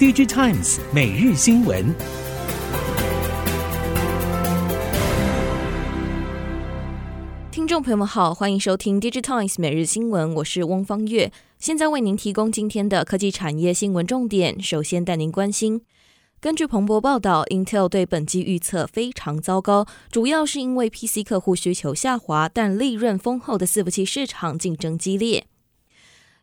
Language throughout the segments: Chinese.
DigiTimes 每日新闻。听众朋友们好，欢迎收听 DigiTimes 每日新闻，我是翁方月，现在为您提供今天的科技产业新闻重点。首先带您关心，根据彭博报道，Intel 对本季预测非常糟糕，主要是因为 PC 客户需求下滑，但利润丰厚的伺服器市场竞争激烈。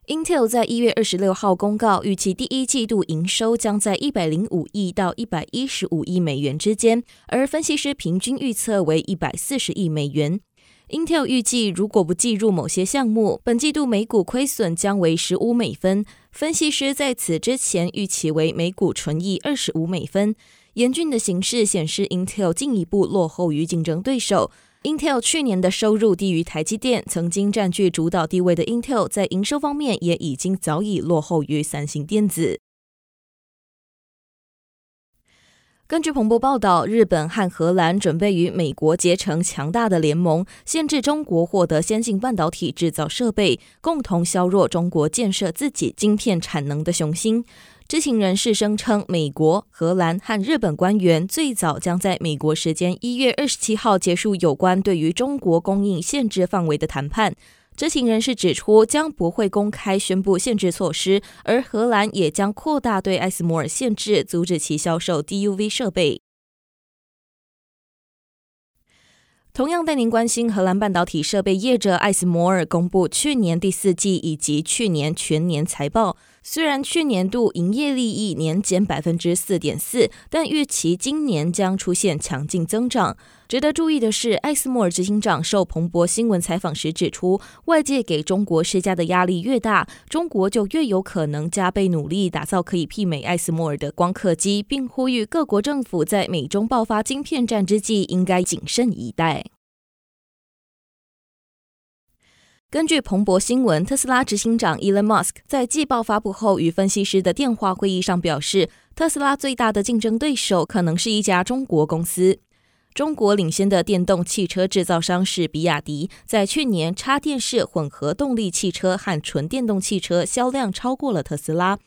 Intel 在一月二十六号公告，预期第一季度营收将在一百零五亿到一百一十五亿美元之间，而分析师平均预测为一百四十亿美元。Intel 预计，如果不计入某些项目，本季度每股亏损将为十五美分。分析师在此之前预期为每股纯益二十五美分。严峻的形势显示，Intel 进一步落后于竞争对手。Intel 去年的收入低于台积电，曾经占据主导地位的 Intel 在营收方面也已经早已落后于三星电子。根据彭博报道，日本和荷兰准备与美国结成强大的联盟，限制中国获得先进半导体制造设备，共同削弱中国建设自己晶片产能的雄心。知情人士声称，美国、荷兰和日本官员最早将在美国时间一月二十七号结束有关对于中国供应限制范围的谈判。知情人士指出，将不会公开宣布限制措施，而荷兰也将扩大对艾斯摩尔限制，阻止其销售 DUV 设备。同样带您关心，荷兰半导体设备业者艾斯摩尔公布去年第四季以及去年全年财报。虽然去年度营业利益年减百分之四点四，但预期今年将出现强劲增长。值得注意的是，艾斯摩尔执行长受彭博新闻采访时指出，外界给中国施加的压力越大，中国就越有可能加倍努力打造可以媲美艾斯摩尔的光刻机，并呼吁各国政府在美中爆发晶片战之际应该谨慎以待。根据彭博新闻，特斯拉执行长 Elon Musk 在季报发布后与分析师的电话会议上表示，特斯拉最大的竞争对手可能是一家中国公司。中国领先的电动汽车制造商是比亚迪，在去年插电式混合动力汽车和纯电动汽车销量超过了特斯拉。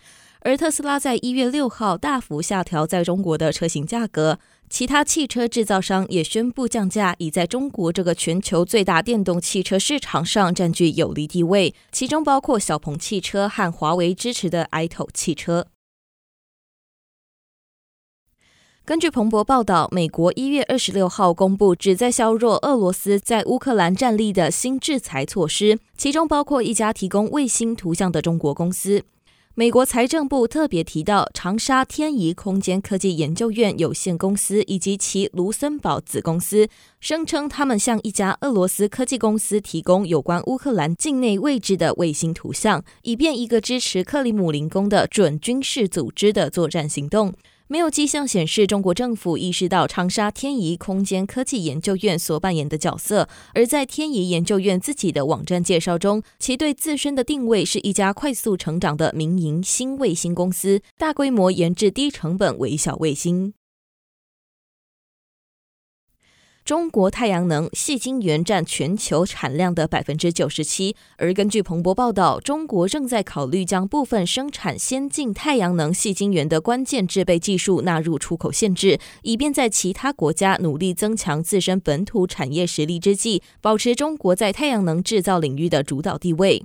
而特斯拉在一月六号大幅下调在中国的车型价格，其他汽车制造商也宣布降价，以在中国这个全球最大电动汽车市场上占据有利地位，其中包括小鹏汽车和华为支持的 iTO 汽车。根据彭博报道，美国一月二十六号公布旨在削弱俄罗斯在乌克兰战力的新制裁措施，其中包括一家提供卫星图像的中国公司。美国财政部特别提到，长沙天仪空间科技研究院有限公司以及其卢森堡子公司，声称他们向一家俄罗斯科技公司提供有关乌克兰境内位置的卫星图像，以便一个支持克里姆林宫的准军事组织的作战行动。没有迹象显示中国政府意识到长沙天仪空间科技研究院所扮演的角色，而在天仪研究院自己的网站介绍中，其对自身的定位是一家快速成长的民营新卫星公司，大规模研制低成本微小卫星。中国太阳能矽晶圆占全球产量的百分之九十七，而根据彭博报道，中国正在考虑将部分生产先进太阳能矽晶圆的关键制备技术纳入出口限制，以便在其他国家努力增强自身本土产业实力之际，保持中国在太阳能制造领域的主导地位。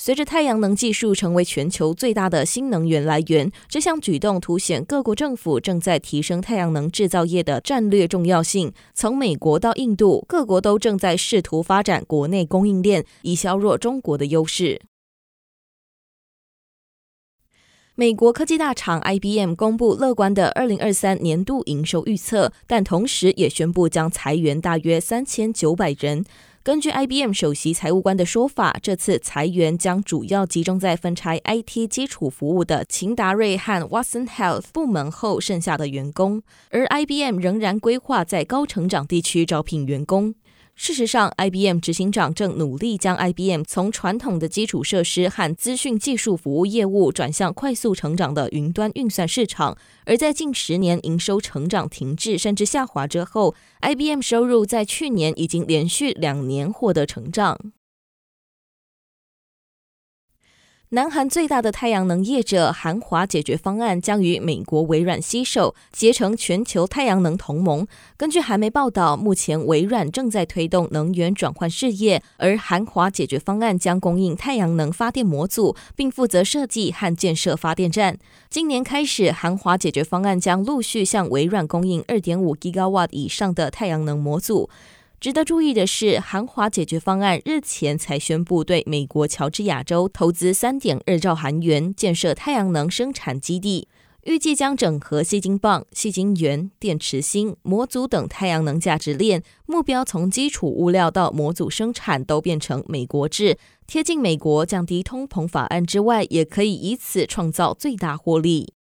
随着太阳能技术成为全球最大的新能源来源，这项举动凸显各国政府正在提升太阳能制造业的战略重要性。从美国到印度，各国都正在试图发展国内供应链，以削弱中国的优势。美国科技大厂 IBM 公布乐观的二零二三年度营收预测，但同时也宣布将裁员大约三千九百人。根据 IBM 首席财务官的说法，这次裁员将主要集中在分拆 IT 基础服务的秦达瑞和 Watson Health 部门后剩下的员工，而 IBM 仍然规划在高成长地区招聘员工。事实上，IBM 执行长正努力将 IBM 从传统的基础设施和资讯技术服务业务转向快速成长的云端运算市场。而在近十年营收成长停滞甚至下滑之后，IBM 收入在去年已经连续两年获得成长。南韩最大的太阳能业者韩华解决方案将与美国微软携手结成全球太阳能同盟。根据韩媒报道，目前微软正在推动能源转换事业，而韩华解决方案将供应太阳能发电模组，并负责设计和建设发电站。今年开始，韩华解决方案将陆续向微软供应二点五 g 高瓦以上的太阳能模组。值得注意的是，韩华解决方案日前才宣布对美国乔治亚州投资三点二兆韩元建设太阳能生产基地，预计将整合细晶棒、细晶圆、电池芯、模组等太阳能价值链，目标从基础物料到模组生产都变成美国制，贴近美国，降低通膨法案之外，也可以以此创造最大获利。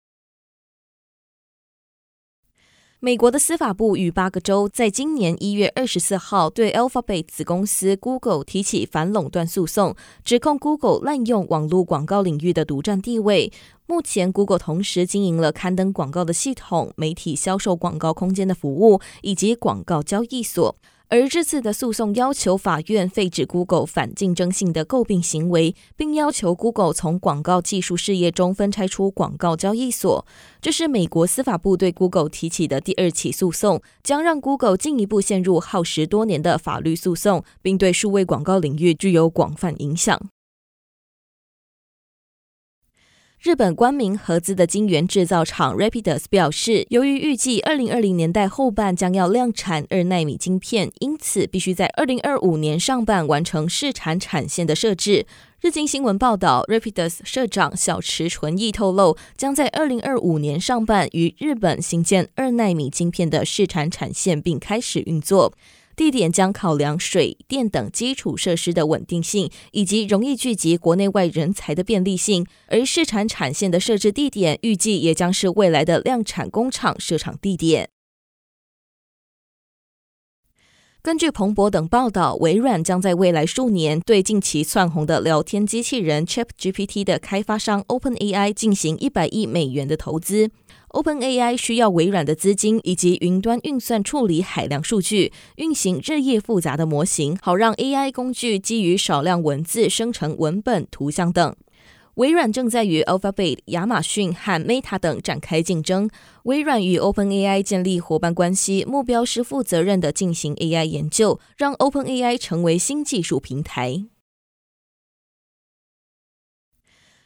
美国的司法部与八个州在今年一月二十四号对 Alphabet 子公司 Google 提起反垄断诉讼，指控 Google 滥用网络广告领域的独占地位。目前，Google 同时经营了刊登广告的系统、媒体销售广告空间的服务以及广告交易所。而这次的诉讼要求法院废止 Google 反竞争性的诟病行为，并要求 Google 从广告技术事业中分拆出广告交易所。这是美国司法部对 Google 提起的第二起诉讼，将让 Google 进一步陷入耗时多年的法律诉讼，并对数位广告领域具有广泛影响。日本官民合资的晶圆制造厂 Rapidus 表示，由于预计二零二零年代后半将要量产二纳米晶片，因此必须在二零二五年上半完成试产产线的设置。日经新闻报道，Rapidus 社长小池纯一透露，将在二零二五年上半于日本新建二纳米晶片的试产产线，并开始运作。地点将考量水电等基础设施的稳定性，以及容易聚集国内外人才的便利性。而试产产线的设置地点，预计也将是未来的量产工厂设厂地点。根据彭博等报道，微软将在未来数年对近期窜红的聊天机器人 ChatGPT 的开发商 OpenAI 进行一百亿美元的投资。OpenAI 需要微软的资金以及云端运算处理海量数据，运行日夜复杂的模型，好让 AI 工具基于少量文字生成文本、图像等。微软正在与 Alphabet、亚马逊和 Meta 等展开竞争。微软与 OpenAI 建立伙伴关系，目标是负责任地进行 AI 研究，让 OpenAI 成为新技术平台。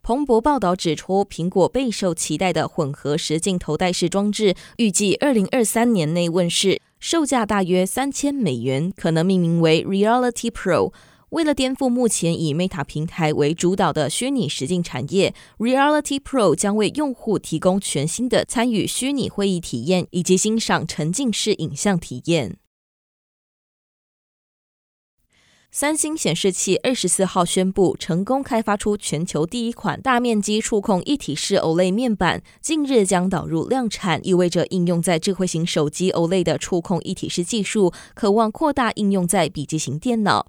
彭博报道指出，苹果备受期待的混合实镜头戴式装置，预计二零二三年内问世，售价大约三千美元，可能命名为 Reality Pro。为了颠覆目前以 Meta 平台为主导的虚拟实境产业，Reality Pro 将为用户提供全新的参与虚拟会议体验以及欣赏沉浸式影像体验。三星显示器二十四号宣布成功开发出全球第一款大面积触控一体式 OLED 面板，近日将导入量产，意味着应用在智慧型手机 OLED 的触控一体式技术，可望扩大应用在笔记型电脑。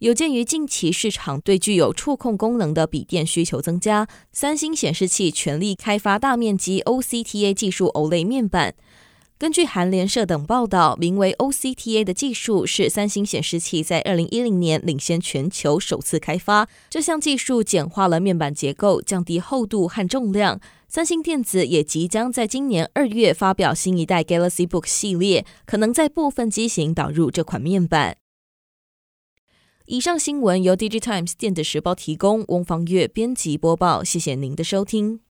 有鉴于近期市场对具有触控功能的笔电需求增加，三星显示器全力开发大面积 OCTA 技术 OLED 面板。根据韩联社等报道，名为 OCTA 的技术是三星显示器在二零一零年领先全球首次开发。这项技术简化了面板结构，降低厚度和重量。三星电子也即将在今年二月发表新一代 Galaxy Book 系列，可能在部分机型导入这款面板。以上新闻由 DigiTimes 电子时报提供，翁方月编辑播报。谢谢您的收听。